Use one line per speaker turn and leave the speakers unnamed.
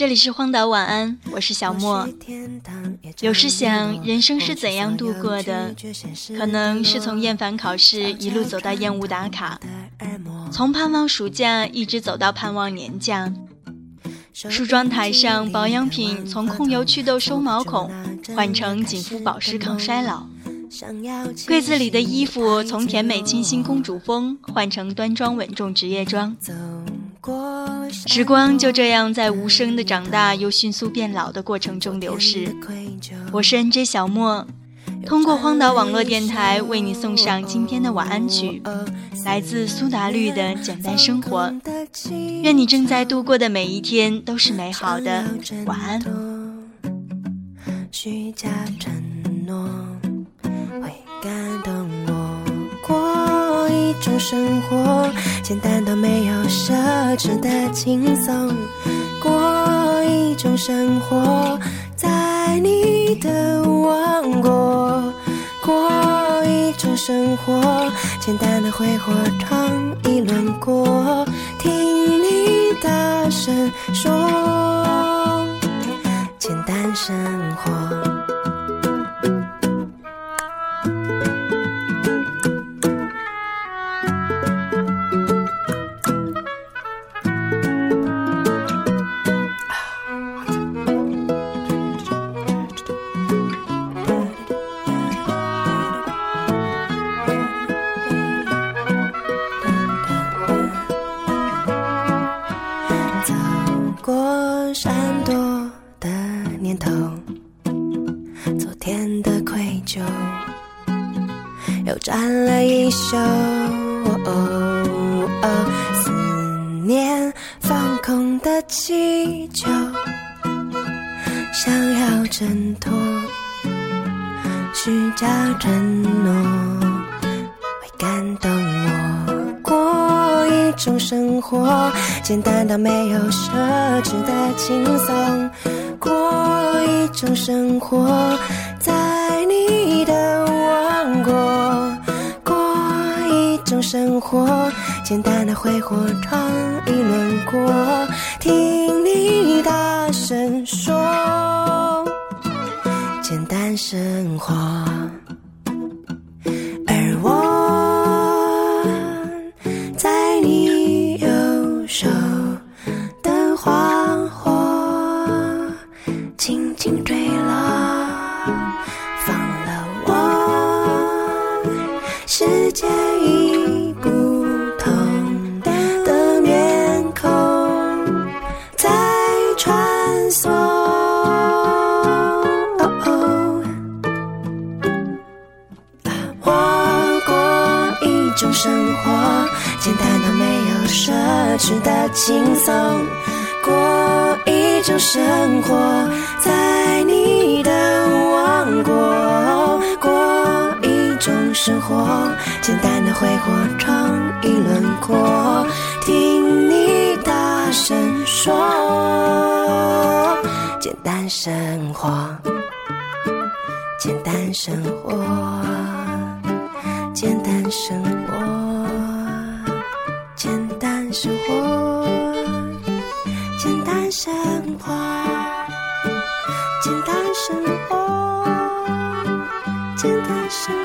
这里是荒岛晚安，我是小莫。有时想，人生是怎样度过的？可能是从厌烦考试一路走到厌恶打卡，从盼望暑假一直走到盼望年假。梳妆台上保养品从控油祛痘收毛孔换成紧肤保湿抗衰老，柜子里的衣服从甜美清新公主风换成端庄稳重职业装。时光就这样在无声的长大又迅速变老的过程中流逝。我是 N J 小莫，通过荒岛网络电台为你送上今天的晚安曲，来自苏打绿的《简单生活》。愿你正在度过的每一天都是美好的，晚安。虚假承诺会感动，种生活，简单到没有奢侈的轻松，过一种生活，在你的王国，过一种生活，简单的挥霍闯一轮过。听你大声说，又沾了一宿，思念放空的气球，想要挣脱，虚假承诺会感动我。过一种生活，简单到没有奢侈的轻松。过一种生活，简单的挥霍，闯一轮过，听你大声说，简单生活。而我在你右手的花火，轻轻坠落，放了我世界。种生活，简单到没有奢侈的轻松。过一种生活，在你的王国。过一种生活，简单的挥霍，闯一轮廓。听你大声说，简单生活，简单生活。生活，简单生活，简单生活，简单生活，简单生。